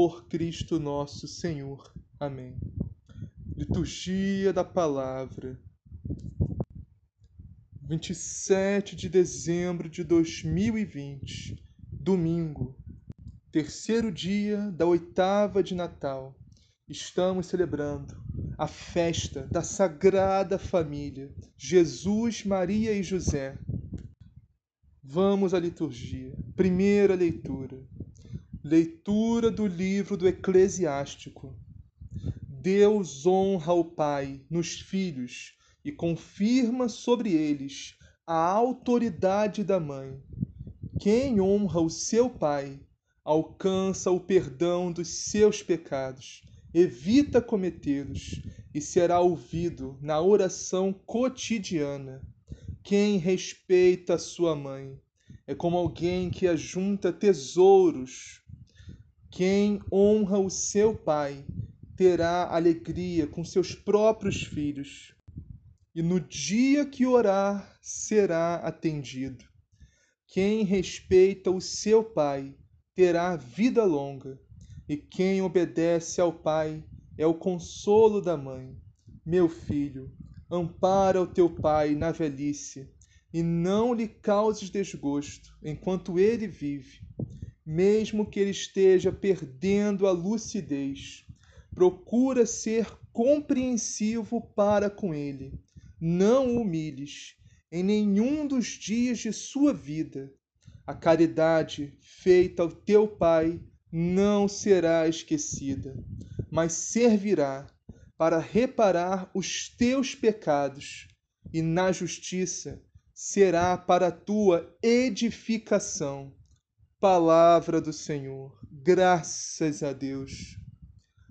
por Cristo nosso Senhor. Amém. Liturgia da Palavra. 27 de dezembro de 2020, domingo, terceiro dia da oitava de Natal. Estamos celebrando a festa da Sagrada Família, Jesus, Maria e José. Vamos à liturgia. Primeira leitura. Leitura do livro do Eclesiástico. Deus honra o Pai nos filhos e confirma sobre eles a autoridade da mãe. Quem honra o seu pai alcança o perdão dos seus pecados, evita cometê-los e será ouvido na oração cotidiana. Quem respeita sua mãe é como alguém que ajunta tesouros quem honra o seu pai terá alegria com seus próprios filhos, e no dia que orar será atendido. Quem respeita o seu pai terá vida longa, e quem obedece ao pai é o consolo da mãe. Meu filho, ampara o teu pai na velhice, e não lhe causes desgosto enquanto ele vive mesmo que ele esteja perdendo a lucidez. Procura ser compreensivo para com ele. Não o humilhes em nenhum dos dias de sua vida. A caridade feita ao teu Pai não será esquecida, mas servirá para reparar os teus pecados, e na justiça será para a tua edificação Palavra do Senhor, graças a Deus.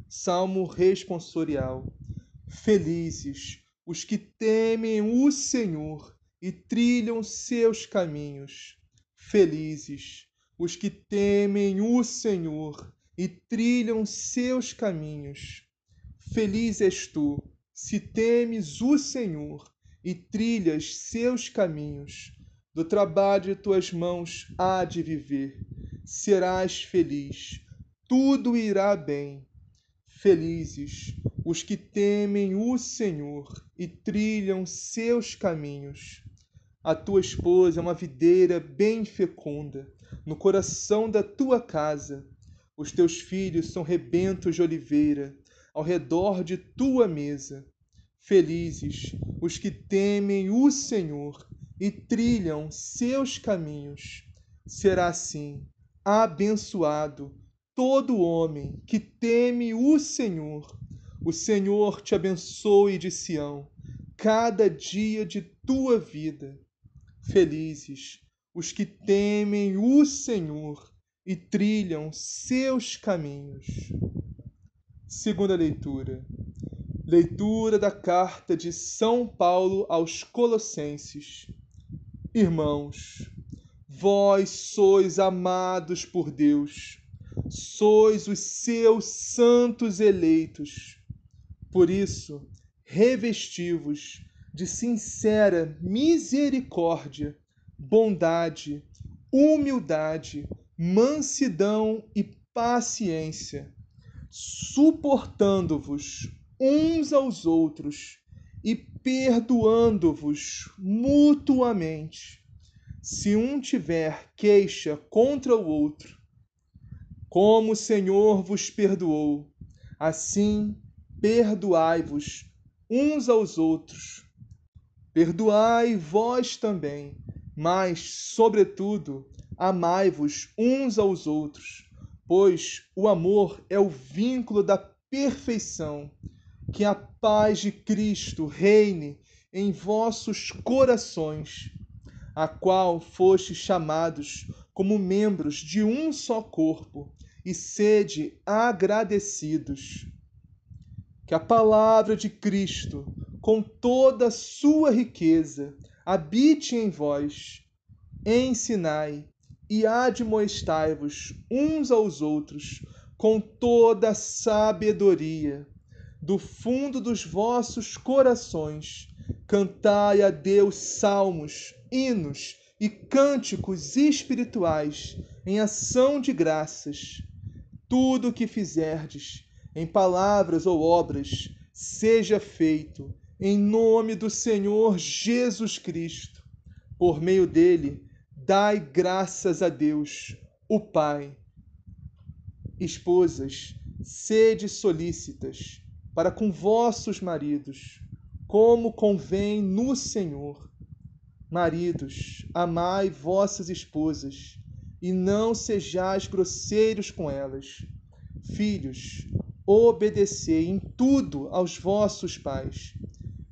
Salmo responsorial. Felizes os que temem o Senhor e trilham seus caminhos. Felizes os que temem o Senhor e trilham seus caminhos. Feliz és tu, se temes o Senhor e trilhas seus caminhos do trabalho de tuas mãos há de viver. Serás feliz, tudo irá bem. Felizes os que temem o Senhor e trilham seus caminhos. A tua esposa é uma videira bem fecunda no coração da tua casa. Os teus filhos são rebentos de oliveira ao redor de tua mesa. Felizes os que temem o Senhor e trilham seus caminhos. Será assim abençoado todo homem que teme o Senhor. O Senhor te abençoe de Sião, cada dia de tua vida. Felizes os que temem o Senhor e trilham seus caminhos. Segunda leitura. Leitura da carta de São Paulo aos Colossenses. Irmãos, vós sois amados por Deus, sois os seus santos eleitos. Por isso, revestivos de sincera misericórdia, bondade, humildade, mansidão e paciência, suportando-vos uns aos outros e perdoando-vos mutuamente, se um tiver queixa contra o outro. Como o Senhor vos perdoou, assim perdoai-vos uns aos outros. Perdoai vós também, mas, sobretudo, amai-vos uns aos outros, pois o amor é o vínculo da perfeição. Que a paz de Cristo reine em vossos corações, a qual fostes chamados como membros de um só corpo, e sede agradecidos. Que a palavra de Cristo, com toda a sua riqueza, habite em vós, ensinai e admoestai-vos uns aos outros com toda sabedoria. Do fundo dos vossos corações, cantai a Deus salmos, hinos e cânticos espirituais em ação de graças. Tudo o que fizerdes, em palavras ou obras, seja feito em nome do Senhor Jesus Cristo. Por meio dele, dai graças a Deus, o Pai. Esposas, sede solícitas para com vossos maridos, como convém no Senhor. Maridos, amai vossas esposas e não sejais grosseiros com elas. Filhos, obedecei em tudo aos vossos pais,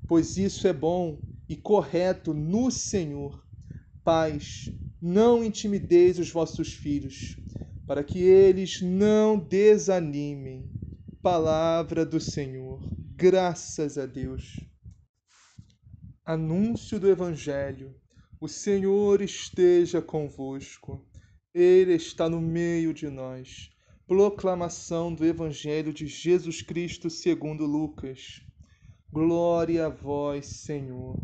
pois isso é bom e correto no Senhor. Pais, não intimideis os vossos filhos, para que eles não desanimem. Palavra do Senhor. Graças a Deus. Anúncio do Evangelho. O Senhor esteja convosco. Ele está no meio de nós. Proclamação do Evangelho de Jesus Cristo segundo Lucas. Glória a vós, Senhor.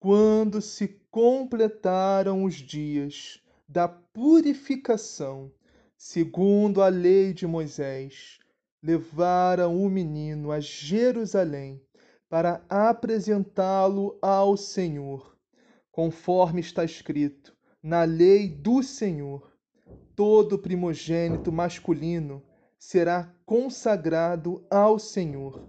Quando se completaram os dias da purificação, segundo a lei de Moisés, levaram o menino a Jerusalém para apresentá-lo ao Senhor, conforme está escrito na lei do Senhor. Todo primogênito masculino será consagrado ao Senhor,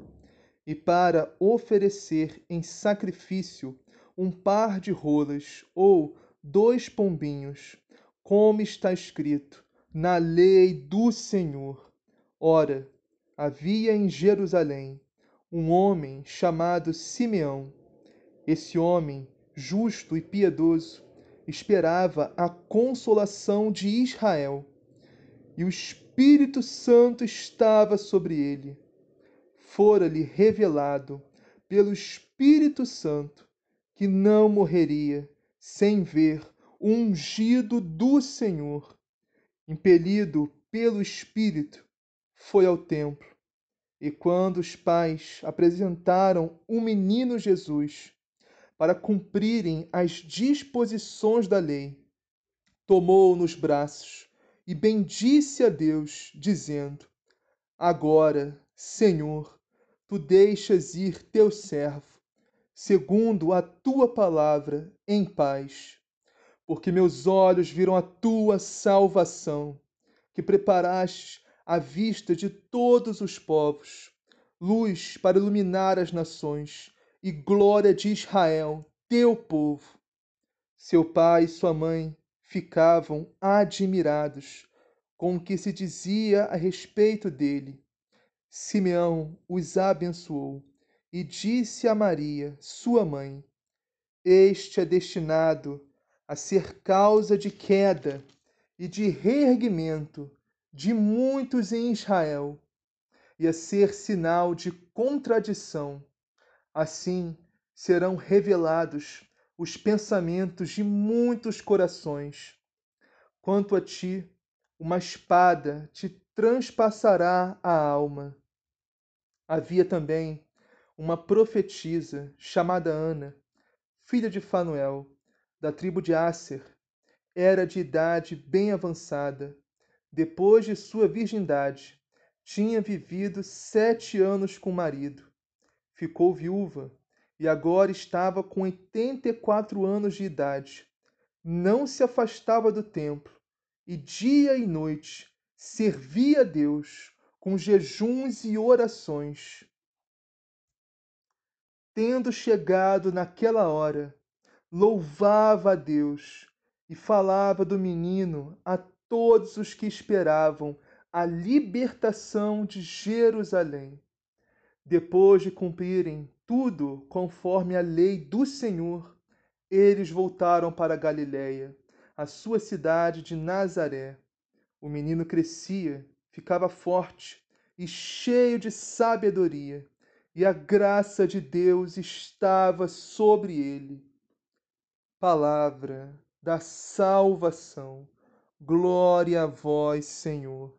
e para oferecer em sacrifício um par de rolas ou dois pombinhos, como está escrito na lei do Senhor. Ora, havia em Jerusalém um homem chamado Simeão. Esse homem, justo e piedoso, esperava a consolação de Israel, e o Espírito Santo estava sobre ele. Fora-lhe revelado pelo Espírito Santo que não morreria sem ver o ungido do Senhor. Impelido pelo Espírito, foi ao templo. E quando os pais apresentaram o menino Jesus para cumprirem as disposições da lei, tomou-o nos braços e bendisse a Deus, dizendo: Agora, Senhor, tu deixas ir teu servo segundo a tua palavra, em paz. Porque meus olhos viram a tua salvação, que preparaste à vista de todos os povos, luz para iluminar as nações e glória de Israel, teu povo. Seu pai e sua mãe ficavam admirados com o que se dizia a respeito dele. Simeão os abençoou e disse a Maria, sua mãe: Este é destinado a ser causa de queda e de reerguimento de muitos em Israel, e a ser sinal de contradição. Assim serão revelados os pensamentos de muitos corações. Quanto a ti, uma espada te transpassará a alma Havia também uma profetisa chamada Ana, filha de Fanuel, da tribo de Asser. Era de idade bem avançada. Depois de sua virgindade, tinha vivido sete anos com o marido. Ficou viúva e agora estava com oitenta e quatro anos de idade. Não se afastava do templo e dia e noite servia a Deus com jejuns e orações. Tendo chegado naquela hora, louvava a Deus e falava do menino a todos os que esperavam a libertação de Jerusalém. Depois de cumprirem tudo conforme a lei do Senhor, eles voltaram para Galiléia, a sua cidade de Nazaré. O menino crescia ficava forte e cheio de sabedoria, e a graça de Deus estava sobre ele. Palavra da salvação. Glória a vós, Senhor.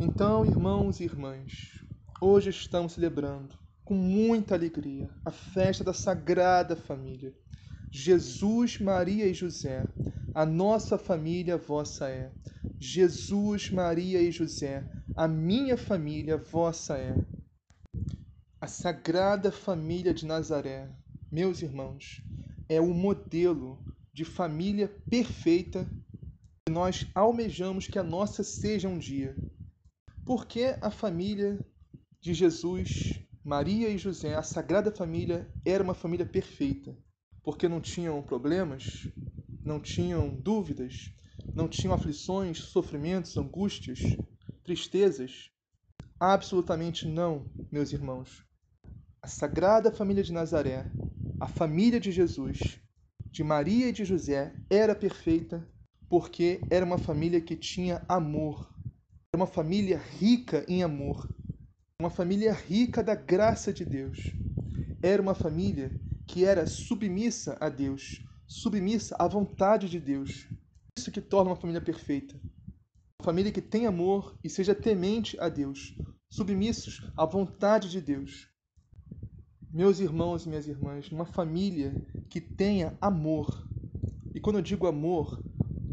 Então, irmãos e irmãs, hoje estamos celebrando com muita alegria a festa da Sagrada Família. Jesus, Maria e José, a nossa família vossa é. Jesus, Maria e José, a minha família vossa é. A Sagrada Família de Nazaré, meus irmãos, é o modelo de família perfeita nós almejamos que a nossa seja um dia. Porque a família de Jesus, Maria e José, a Sagrada Família, era uma família perfeita. Porque não tinham problemas, não tinham dúvidas, não tinham aflições, sofrimentos, angústias, tristezas? Absolutamente não, meus irmãos. A Sagrada Família de Nazaré, a família de Jesus, de Maria e de José, era perfeita porque era uma família que tinha amor. Era uma família rica em amor. Uma família rica da graça de Deus. Era uma família que era submissa a Deus, submissa à vontade de Deus isso que torna uma família perfeita. Uma família que tem amor e seja temente a Deus, submissos à vontade de Deus. Meus irmãos e minhas irmãs, uma família que tenha amor. E quando eu digo amor,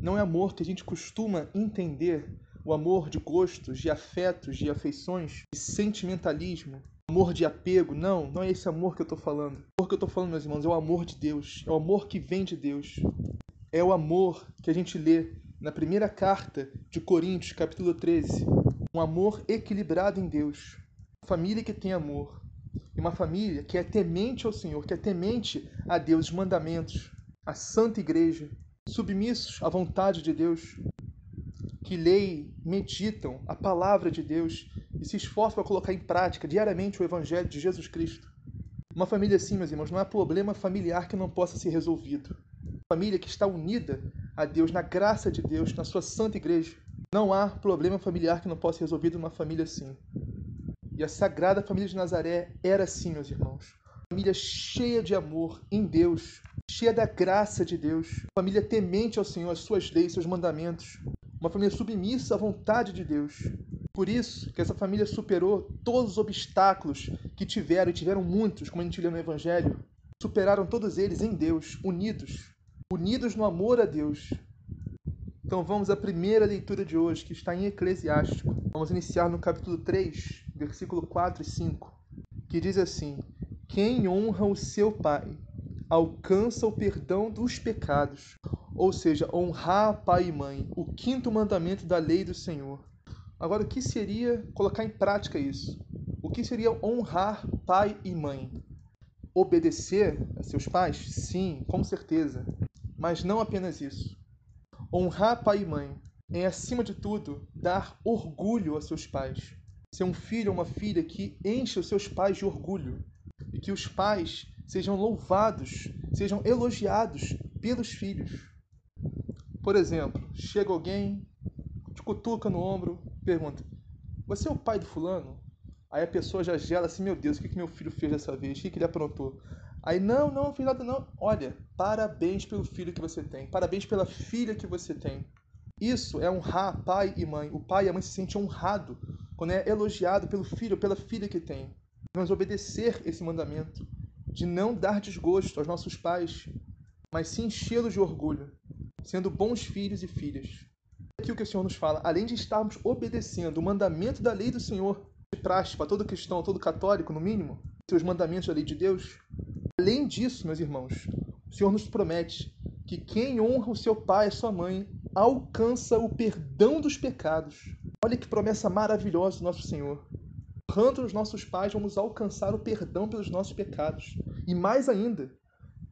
não é amor que a gente costuma entender, o amor de gostos, de afetos, de afeições, de sentimentalismo, amor de apego. Não, não é esse amor que eu estou falando. O amor que eu estou falando, meus irmãos, é o amor de Deus. É o amor que vem de Deus é o amor que a gente lê na primeira carta de Coríntios, capítulo 13. Um amor equilibrado em Deus. Uma família que tem amor. E uma família que é temente ao Senhor, que é temente a Deus, os mandamentos, a santa igreja, submissos à vontade de Deus, que leem, meditam a palavra de Deus e se esforçam para colocar em prática diariamente o evangelho de Jesus Cristo. Uma família assim, meus irmãos, não há problema familiar que não possa ser resolvido família que está unida a Deus, na graça de Deus, na sua santa igreja. Não há problema familiar que não possa ser resolvido numa família assim. E a Sagrada Família de Nazaré era assim, meus irmãos. Família cheia de amor em Deus, cheia da graça de Deus. Família temente ao Senhor, as suas leis, seus mandamentos. Uma família submissa à vontade de Deus. Por isso que essa família superou todos os obstáculos que tiveram, e tiveram muitos, como a gente lê no Evangelho. Superaram todos eles em Deus, unidos unidos no amor a Deus. Então vamos à primeira leitura de hoje, que está em Eclesiástico. Vamos iniciar no capítulo 3, versículo 4 e 5, que diz assim: Quem honra o seu pai alcança o perdão dos pecados. Ou seja, honrar pai e mãe, o quinto mandamento da lei do Senhor. Agora, o que seria colocar em prática isso? O que seria honrar pai e mãe? Obedecer a seus pais? Sim, com certeza. Mas não apenas isso. Honrar pai e mãe é, acima de tudo, dar orgulho a seus pais. Ser um filho ou uma filha que enche os seus pais de orgulho. E que os pais sejam louvados, sejam elogiados pelos filhos. Por exemplo, chega alguém, te cutuca no ombro, pergunta: Você é o pai do fulano? Aí a pessoa já gela assim: Meu Deus, o que, que meu filho fez dessa vez? O que, que ele aprontou? Aí, não, não, fiz nada não. Olha, parabéns pelo filho que você tem. Parabéns pela filha que você tem. Isso é honrar pai e mãe. O pai e a mãe se sentem honrados quando é elogiado pelo filho pela filha que tem. Devemos obedecer esse mandamento de não dar desgosto aos nossos pais, mas sim enchê-los de orgulho, sendo bons filhos e filhas. Aqui o que o Senhor nos fala, além de estarmos obedecendo o mandamento da lei do Senhor, de praxe para todo cristão, todo católico, no mínimo, seus mandamentos da lei de Deus, além disso, meus irmãos, o Senhor nos promete que quem honra o seu pai e sua mãe alcança o perdão dos pecados. Olha que promessa maravilhosa do nosso Senhor. Honrando os nossos pais, vamos alcançar o perdão pelos nossos pecados. E mais ainda,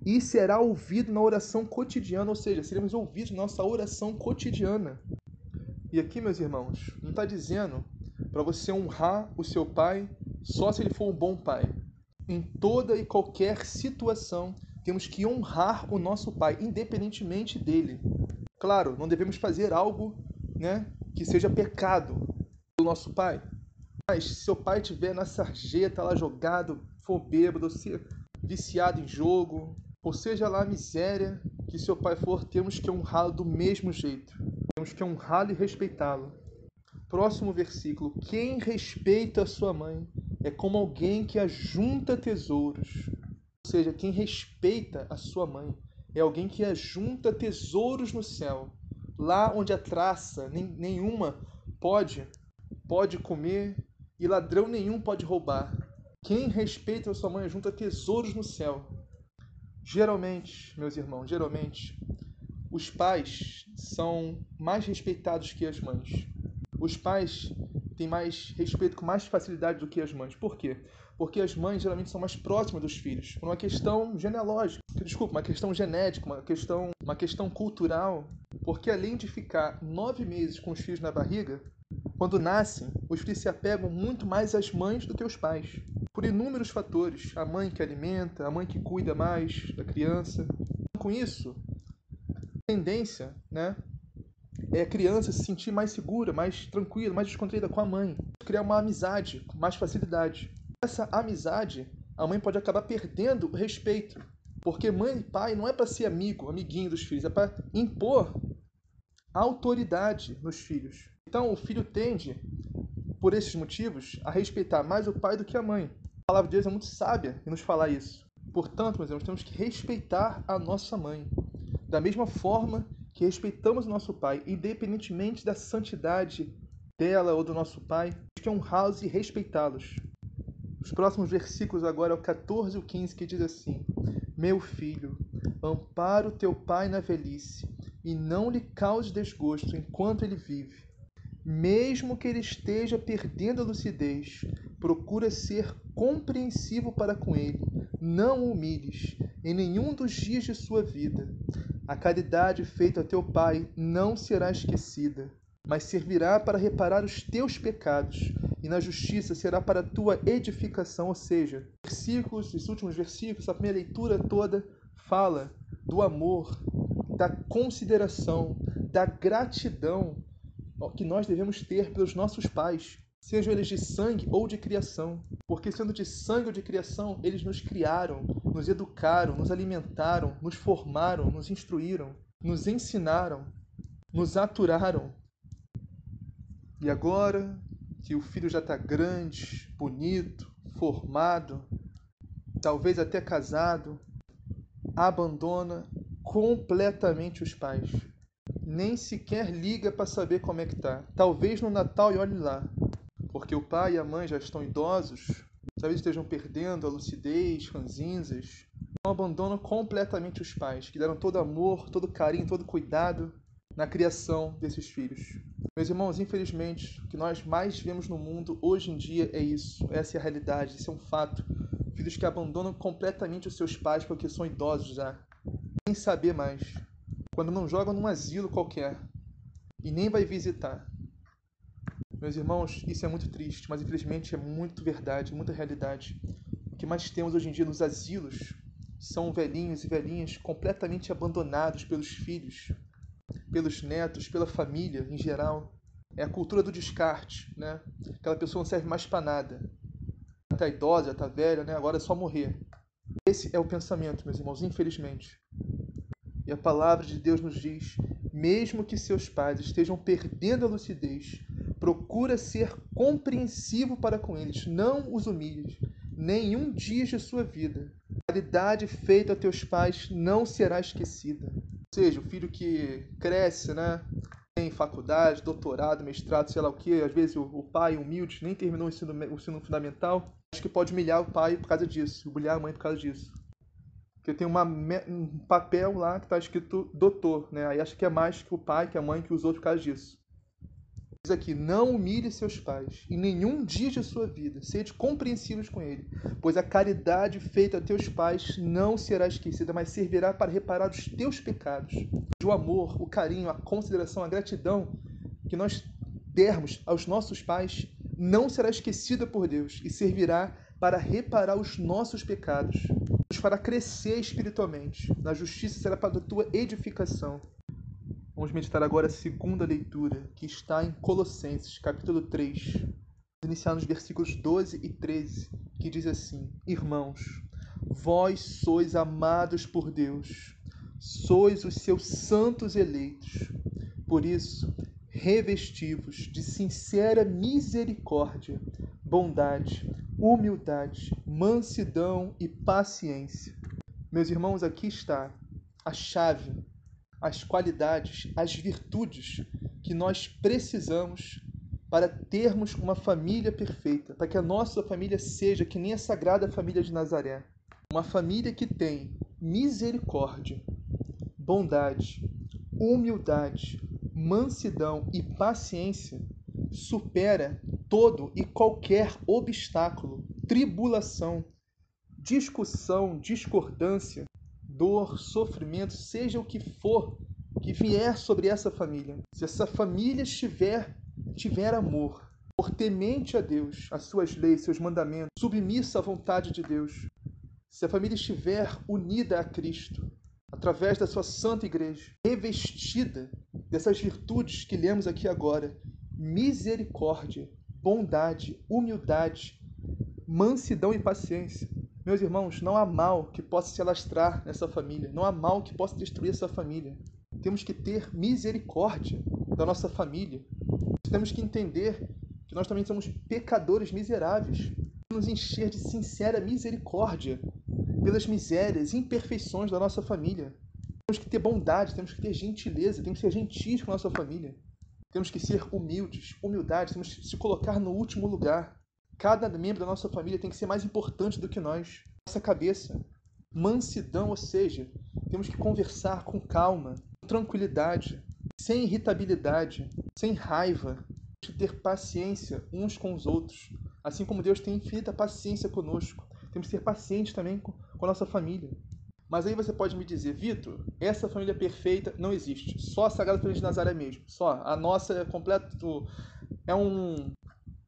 e será ouvido na oração cotidiana, ou seja, seremos ouvidos na nossa oração cotidiana. E aqui, meus irmãos, não está dizendo para você honrar o seu pai só se ele for um bom pai. Em toda e qualquer situação, temos que honrar o nosso pai, independentemente dele. Claro, não devemos fazer algo né, que seja pecado do nosso pai. Mas se seu pai estiver na sarjeta lá jogado, for bêbado, se viciado em jogo, ou seja lá a miséria que seu pai for, temos que honrá-lo do mesmo jeito. Temos que honrá-lo e respeitá-lo. Próximo versículo: Quem respeita a sua mãe é como alguém que ajunta tesouros. Ou seja, quem respeita a sua mãe é alguém que ajunta tesouros no céu, lá onde a traça nenhuma pode pode comer e ladrão nenhum pode roubar. Quem respeita a sua mãe ajunta tesouros no céu. Geralmente, meus irmãos, geralmente os pais são mais respeitados que as mães os pais têm mais respeito com mais facilidade do que as mães. Por quê? Porque as mães geralmente são mais próximas dos filhos, por uma questão genealógica, desculpa, uma questão genética, uma questão, uma questão cultural. Porque além de ficar nove meses com os filhos na barriga, quando nascem, os filhos se apegam muito mais às mães do que aos pais. Por inúmeros fatores. A mãe que alimenta, a mãe que cuida mais da criança. Com isso, tendência né, é, a criança se sentir mais segura, mais tranquila, mais descontraída com a mãe. Criar uma amizade com mais facilidade. Essa amizade, a mãe pode acabar perdendo o respeito. Porque mãe e pai não é para ser amigo, amiguinho dos filhos, é para impor autoridade nos filhos. Então o filho tende, por esses motivos, a respeitar mais o pai do que a mãe. A palavra de Deus é muito sábia em nos falar isso. Portanto, meus irmãos, temos que respeitar a nossa mãe. Da mesma forma que respeitamos o nosso Pai, independentemente da santidade dela ou do nosso Pai, que honrá-los e respeitá-los. Os próximos versículos agora é o 14 e o 15 que diz assim: Meu filho, ampara o teu pai na velhice e não lhe cause desgosto enquanto ele vive. Mesmo que ele esteja perdendo a lucidez, procura ser compreensivo para com ele. Não o humilhes em nenhum dos dias de sua vida. A caridade feita a teu Pai não será esquecida, mas servirá para reparar os teus pecados, e na justiça será para a tua edificação. Ou seja, versículos, os últimos versículos, a primeira leitura toda fala do amor, da consideração, da gratidão que nós devemos ter pelos nossos pais, sejam eles de sangue ou de criação. Porque, sendo de sangue ou de criação, eles nos criaram, nos educaram, nos alimentaram, nos formaram, nos instruíram, nos ensinaram, nos aturaram. E agora que o filho já está grande, bonito, formado, talvez até casado, abandona completamente os pais. Nem sequer liga para saber como é que tá. Talvez no Natal e olhe lá porque o pai e a mãe já estão idosos, talvez estejam perdendo a lucidez, ranzinzas, não abandonam completamente os pais, que deram todo amor, todo carinho, todo cuidado na criação desses filhos. Meus irmãos, infelizmente, o que nós mais vemos no mundo hoje em dia é isso. Essa é a realidade, isso é um fato. Filhos que abandonam completamente os seus pais porque são idosos já. Nem saber mais. Quando não jogam num asilo qualquer. E nem vai visitar. Meus irmãos, isso é muito triste, mas infelizmente é muito verdade, muita realidade. O que mais temos hoje em dia nos asilos são velhinhos e velhinhas completamente abandonados pelos filhos, pelos netos, pela família em geral. É a cultura do descarte, né? Aquela pessoa não serve mais para nada. Tá idosa, tá velha, né? Agora é só morrer. Esse é o pensamento, meus irmãos, infelizmente. E a palavra de Deus nos diz: mesmo que seus pais estejam perdendo a lucidez, procura ser compreensivo para com eles, não os humilhes, nenhum dia de sua vida. A caridade feita a teus pais não será esquecida. Ou seja, o filho que cresce, né? Tem faculdade, doutorado, mestrado, sei lá o que, às vezes o, o pai humilde nem terminou o ensino, o ensino fundamental, acho que pode humilhar o pai por causa disso, humilhar a mãe por causa disso. Porque tem uma, um papel lá que está escrito doutor, né? Aí acho que é mais que o pai, que a mãe, que os outros por causa disso. Diz aqui: Não humilhe seus pais em nenhum dia de sua vida, sede compreensivos com ele, pois a caridade feita a teus pais não será esquecida, mas servirá para reparar os teus pecados. O amor, o carinho, a consideração, a gratidão que nós dermos aos nossos pais não será esquecida por Deus e servirá para reparar os nossos pecados, para crescer espiritualmente. Na justiça será para a tua edificação. Vamos meditar agora a segunda leitura, que está em Colossenses, capítulo 3. Vamos iniciar nos versículos 12 e 13, que diz assim: Irmãos, vós sois amados por Deus, sois os seus santos eleitos. Por isso, revestivos de sincera misericórdia, bondade, humildade, mansidão e paciência. Meus irmãos, aqui está a chave as qualidades, as virtudes que nós precisamos para termos uma família perfeita, para que a nossa família seja que nem a sagrada família de Nazaré, uma família que tem misericórdia, bondade, humildade, mansidão e paciência, supera todo e qualquer obstáculo, tribulação, discussão, discordância, dor, sofrimento, seja o que for que vier sobre essa família, se essa família estiver tiver amor, por temente a Deus, as suas leis, seus mandamentos, submissa à vontade de Deus, se a família estiver unida a Cristo, através da sua santa igreja, revestida dessas virtudes que lemos aqui agora, misericórdia, bondade, humildade, mansidão e paciência, meus irmãos, não há mal que possa se alastrar nessa família, não há mal que possa destruir essa família. Temos que ter misericórdia da nossa família. Temos que entender que nós também somos pecadores miseráveis. Nos encher de sincera misericórdia pelas misérias e imperfeições da nossa família. Temos que ter bondade, temos que ter gentileza, temos que ser gentis com a nossa família. Temos que ser humildes, humildade, temos que se colocar no último lugar. Cada membro da nossa família tem que ser mais importante do que nós. Nossa cabeça. Mansidão, ou seja, temos que conversar com calma, com tranquilidade, sem irritabilidade, sem raiva. Temos que ter paciência uns com os outros. Assim como Deus tem infinita paciência conosco. Temos que ser pacientes também com a nossa família. Mas aí você pode me dizer, Vitor, essa família perfeita não existe. Só a Sagrada Família de Nazaré mesmo. Só. A nossa é completo. É um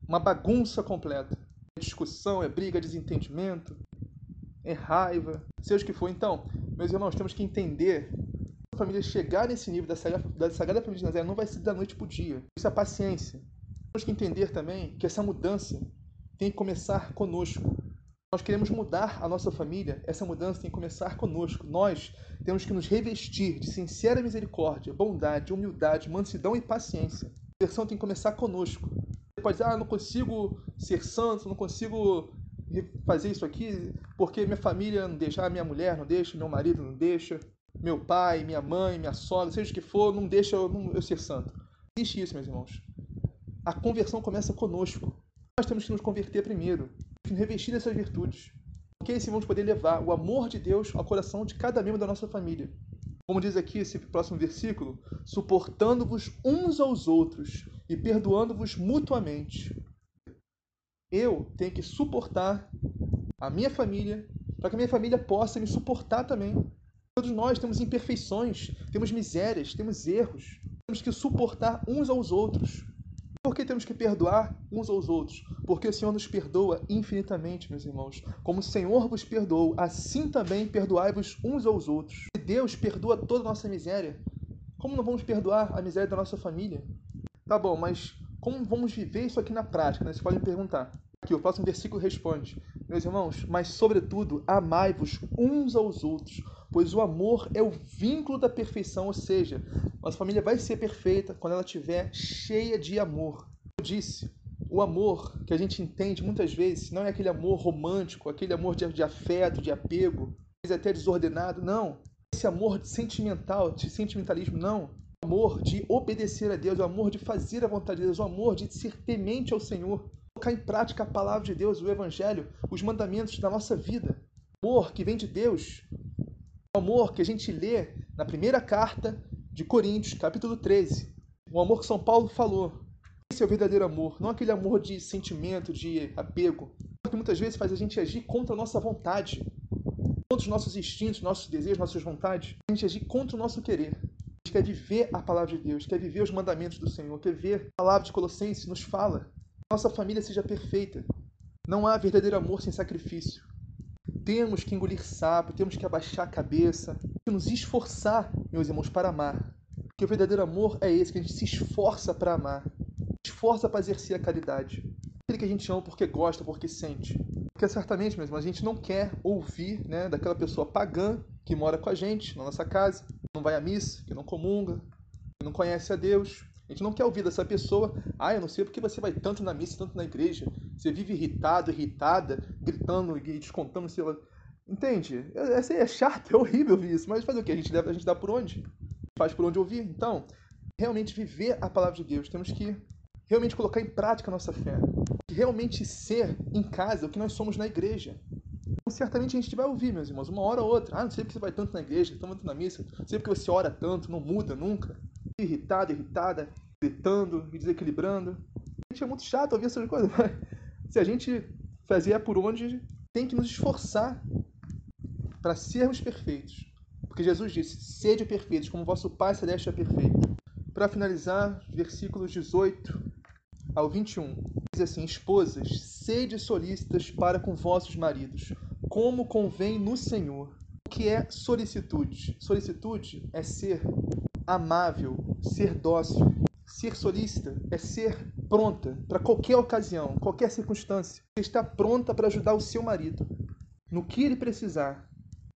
uma bagunça completa. É discussão, é briga, é desentendimento, é raiva, seja o que for. Então, meus irmãos, temos que entender a família chegar nesse nível da Sagrada, da Sagrada Família de Nazaré não vai ser da noite para o dia. Isso é paciência. Temos que entender também que essa mudança tem que começar conosco. Nós queremos mudar a nossa família, essa mudança tem que começar conosco. Nós temos que nos revestir de sincera misericórdia, bondade, humildade, mansidão e paciência. A versão tem que começar conosco pode dizer, ah, não consigo ser santo, não consigo fazer isso aqui porque minha família não deixa, ah, minha mulher não deixa, meu marido não deixa, meu pai, minha mãe, minha sogra, seja o que for, não deixa eu, não, eu ser santo. Existe isso, meus irmãos. A conversão começa conosco. Nós temos que nos converter primeiro, revestir dessas virtudes. Porque assim vamos poder levar o amor de Deus ao coração de cada membro da nossa família. Como diz aqui esse próximo versículo, suportando-vos uns aos outros e perdoando-vos mutuamente. Eu tenho que suportar a minha família para que a minha família possa me suportar também. Todos nós temos imperfeições, temos misérias, temos erros. Temos que suportar uns aos outros. Por que temos que perdoar uns aos outros? Porque o Senhor nos perdoa infinitamente, meus irmãos. Como o Senhor vos perdoou, assim também perdoai-vos uns aos outros. Se Deus perdoa toda a nossa miséria, como não vamos perdoar a miséria da nossa família? Tá bom, mas como vamos viver isso aqui na prática? Né? Pode me perguntar. Aqui, o próximo versículo responde: Meus irmãos, mas sobretudo amai-vos uns aos outros, pois o amor é o vínculo da perfeição, ou seja, nossa família vai ser perfeita quando ela estiver cheia de amor. eu disse, o amor que a gente entende muitas vezes não é aquele amor romântico, aquele amor de, de afeto, de apego, até desordenado, não. Esse amor de sentimental, de sentimentalismo, não. O amor de obedecer a Deus, o amor de fazer a vontade de Deus, o amor de ser temente ao Senhor, colocar em prática a palavra de Deus, o Evangelho, os mandamentos da nossa vida. O amor que vem de Deus, amor que a gente lê na primeira carta de Coríntios, capítulo 13. O amor que São Paulo falou. Esse é o verdadeiro amor, não aquele amor de sentimento, de apego, que muitas vezes faz a gente agir contra a nossa vontade, contra os nossos instintos, nossos desejos, nossas vontades. A gente agir contra o nosso querer. A gente quer viver a palavra de Deus, quer viver os mandamentos do Senhor, quer ver a palavra de Colossenses nos fala. Nossa família seja perfeita. Não há verdadeiro amor sem sacrifício. Temos que engolir sapo, temos que abaixar a cabeça, que nos esforçar, meus irmãos, para amar. Porque o verdadeiro amor é esse, que a gente se esforça para amar, esforça para exercer a caridade. Aquele que a gente ama porque gosta, porque sente. Porque certamente, mesmo, a gente não quer ouvir né, daquela pessoa pagã que mora com a gente, na nossa casa, que não vai à missa, que não comunga, que não conhece a Deus. A gente não quer ouvir dessa pessoa, ah, eu não sei porque você vai tanto na missa, tanto na igreja. Você vive irritado, irritada, gritando e descontando seu. Entende? Essa é chato, é horrível ouvir isso, mas fazer o que? A gente, deve, a gente dá por onde? Faz por onde ouvir. Então, realmente viver a palavra de Deus, temos que realmente colocar em prática a nossa fé. Realmente ser em casa o que nós somos na igreja. Então, certamente a gente vai ouvir, meus irmãos, uma hora ou outra. Ah, não sei porque você vai tanto na igreja, tanto na missa, não sei porque você ora tanto, não muda nunca. Irritado, irritada, gritando desequilibrando. A gente é muito chato ouvir essas coisas, mas se a gente fazer por onde, tem que nos esforçar para sermos perfeitos. Porque Jesus disse: Sede perfeitos, como vosso Pai Celeste é perfeito. Para finalizar, versículos 18 ao 21. Diz assim: Esposas, sede solícitas para com vossos maridos, como convém no Senhor. O que é solicitude? Solicitude é ser amável, ser dócil. Ser solícita é ser pronta para qualquer ocasião, qualquer circunstância. Você está pronta para ajudar o seu marido no que ele precisar.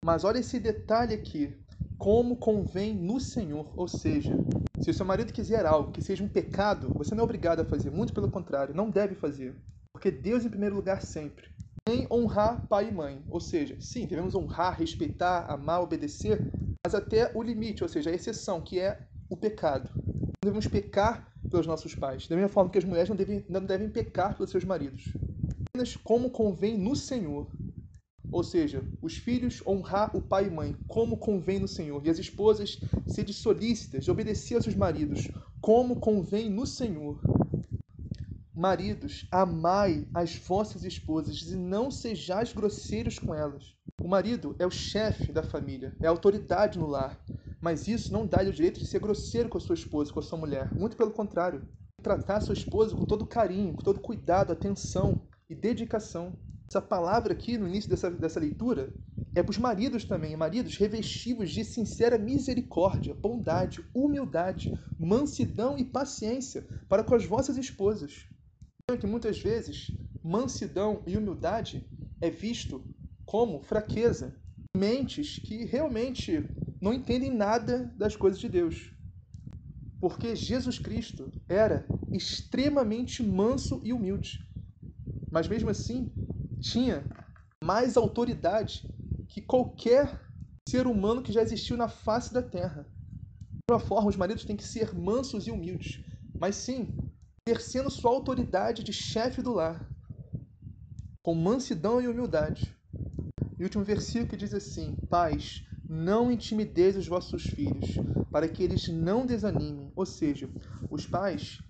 Mas olha esse detalhe aqui: como convém no Senhor. Ou seja, se o seu marido quiser algo que seja um pecado, você não é obrigado a fazer, muito pelo contrário, não deve fazer. Porque Deus em primeiro lugar sempre. Nem honrar pai e mãe. Ou seja, sim, devemos honrar, respeitar, amar, obedecer, mas até o limite, ou seja, a exceção, que é o pecado. Não devemos pecar pelos nossos pais. Da mesma forma que as mulheres não devem, não devem pecar pelos seus maridos. Apenas como convém no Senhor. Ou seja, os filhos honrar o pai e mãe, como convém no Senhor. E as esposas serem solícitas, obedecer aos seus maridos, como convém no Senhor. Maridos, amai as vossas esposas e não sejais grosseiros com elas. O marido é o chefe da família, é a autoridade no lar. Mas isso não dá-lhe o direito de ser grosseiro com a sua esposa, com a sua mulher. Muito pelo contrário. Tratar a sua esposa com todo carinho, com todo cuidado, atenção e dedicação. Essa palavra aqui, no início dessa, dessa leitura, é para os maridos também. Maridos revestivos de sincera misericórdia, bondade, humildade, mansidão e paciência para com as vossas esposas. Que muitas vezes mansidão e humildade é visto como fraqueza. Mentes que realmente não entendem nada das coisas de Deus. Porque Jesus Cristo era extremamente manso e humilde. Mas mesmo assim, tinha mais autoridade que qualquer ser humano que já existiu na face da terra. De uma forma, os maridos têm que ser mansos e humildes, mas sim, exercendo sua autoridade de chefe do lar, com mansidão e humildade. E o último versículo diz assim: Pais, não intimideis os vossos filhos, para que eles não desanimem. Ou seja, os pais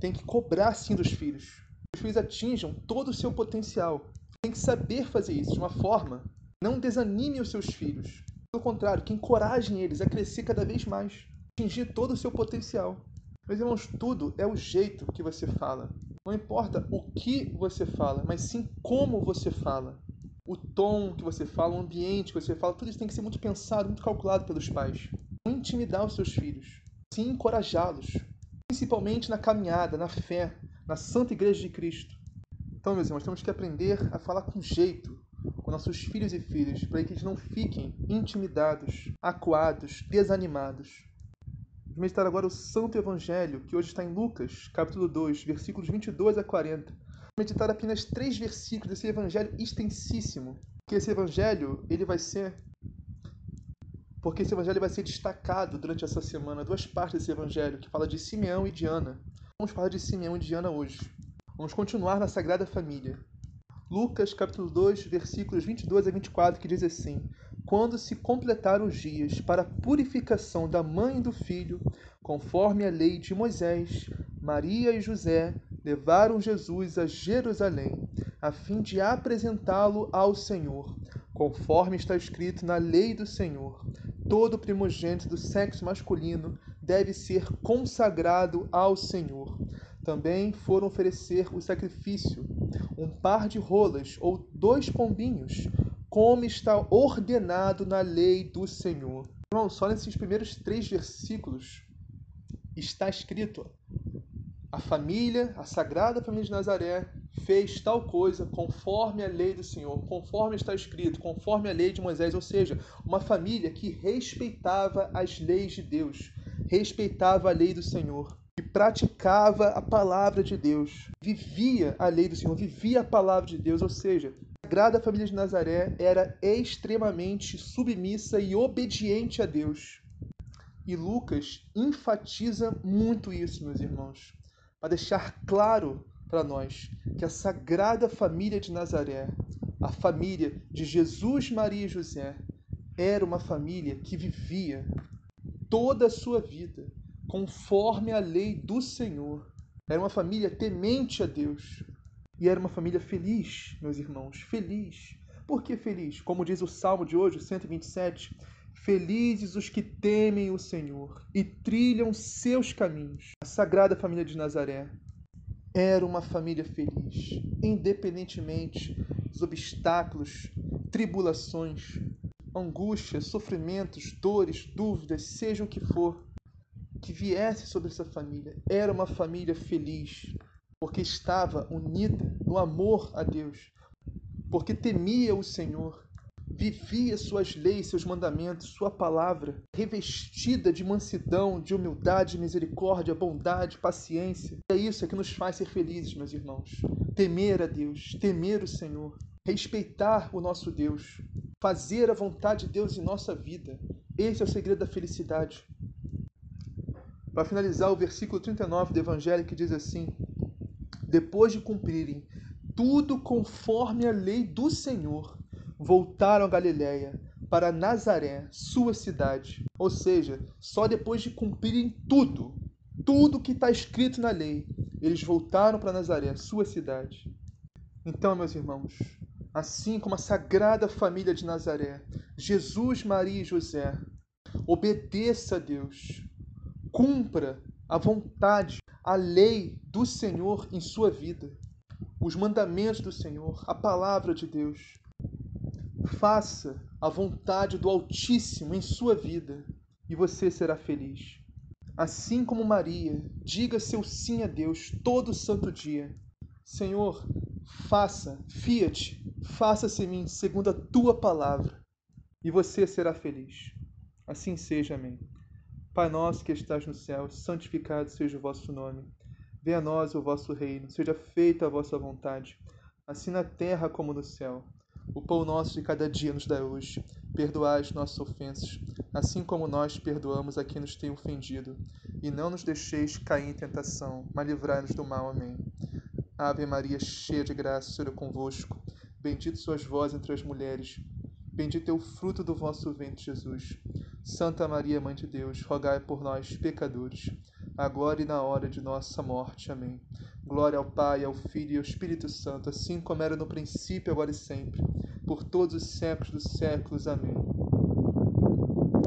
têm que cobrar sim dos filhos. Os filhos atinjam todo o seu potencial. Tem que saber fazer isso de uma forma não desanime os seus filhos. Pelo contrário, que encorajem eles a crescer cada vez mais, atingir todo o seu potencial. Meus irmãos, tudo é o jeito que você fala. Não importa o que você fala, mas sim como você fala o tom que você fala, o ambiente que você fala, tudo isso tem que ser muito pensado, muito calculado pelos pais. Não intimidar os seus filhos, sim encorajá-los, principalmente na caminhada, na fé, na Santa Igreja de Cristo. Então, meus irmãos, temos que aprender a falar com jeito com nossos filhos e filhas, para que eles não fiquem intimidados, acuados, desanimados. Vamos meditar agora o Santo Evangelho, que hoje está em Lucas, capítulo 2, versículos 22 a 40. Meditar apenas três versículos desse evangelho extensíssimo, que esse evangelho ele vai ser porque esse evangelho vai ser destacado durante essa semana, duas partes desse evangelho, que fala de Simeão e de Ana. Vamos falar de Simeão e de Ana hoje. Vamos continuar na Sagrada Família. Lucas capítulo 2, versículos 22 a 24, que diz assim: Quando se completaram os dias para a purificação da mãe e do filho, conforme a lei de Moisés, Maria e José levaram Jesus a Jerusalém, a fim de apresentá-lo ao Senhor, conforme está escrito na lei do Senhor todo primogênito do sexo masculino deve ser consagrado ao Senhor. Também foram oferecer o sacrifício, um par de rolas ou dois pombinhos, como está ordenado na lei do Senhor. Irmão, só nesses primeiros três versículos está escrito: a família, a sagrada família de Nazaré, fez tal coisa conforme a lei do Senhor, conforme está escrito, conforme a lei de Moisés, ou seja, uma família que respeitava as leis de Deus, respeitava a lei do Senhor, que praticava a palavra de Deus, vivia a lei do Senhor, vivia a palavra de Deus, ou seja, a Sagrada Família de Nazaré era extremamente submissa e obediente a Deus. E Lucas enfatiza muito isso, meus irmãos, para deixar claro para nós que a Sagrada Família de Nazaré, a família de Jesus, Maria e José, era uma família que vivia toda a sua vida conforme a lei do Senhor. Era uma família temente a Deus. E era uma família feliz, meus irmãos, feliz. Por que feliz? Como diz o Salmo de hoje, 127, Felizes os que temem o Senhor e trilham seus caminhos. A Sagrada Família de Nazaré era uma família feliz, independentemente dos obstáculos, tribulações, angústias, sofrimentos, dores, dúvidas, seja o que for que viesse sobre essa família. Era uma família feliz, porque estava unida no amor a Deus, porque temia o Senhor vivia suas leis, seus mandamentos, sua palavra, revestida de mansidão, de humildade, misericórdia, bondade, paciência. É isso que nos faz ser felizes, meus irmãos. Temer a Deus, temer o Senhor, respeitar o nosso Deus, fazer a vontade de Deus em nossa vida. Esse é o segredo da felicidade. Para finalizar, o versículo 39 do Evangelho que diz assim: Depois de cumprirem tudo conforme a lei do Senhor, voltaram a Galiléia, para Nazaré, sua cidade. Ou seja, só depois de cumprirem tudo, tudo que está escrito na lei, eles voltaram para Nazaré, sua cidade. Então, meus irmãos, assim como a sagrada família de Nazaré, Jesus, Maria e José, obedeça a Deus, cumpra a vontade, a lei do Senhor em sua vida, os mandamentos do Senhor, a palavra de Deus. Faça a vontade do Altíssimo em sua vida e você será feliz. Assim como Maria, diga seu sim a Deus todo santo dia. Senhor, faça, fiat, faça-se mim segundo a tua palavra, e você será feliz. Assim seja, amém. Pai nosso que estás no céu, santificado seja o vosso nome. Venha a nós o vosso reino, seja feita a vossa vontade, assim na terra como no céu. O pão nosso de cada dia nos dá hoje. Perdoai as nossas ofensas, assim como nós perdoamos a quem nos tem ofendido. E não nos deixeis cair em tentação, mas livrai-nos do mal. Amém. Ave Maria, cheia de graça, o Senhor é convosco. Bendito sois vós entre as mulheres. Bendito é o fruto do vosso ventre, Jesus. Santa Maria, Mãe de Deus, rogai por nós, pecadores, agora e na hora de nossa morte. Amém. Glória ao Pai, ao Filho e ao Espírito Santo, assim como era no princípio, agora e sempre, por todos os séculos dos séculos. Amém.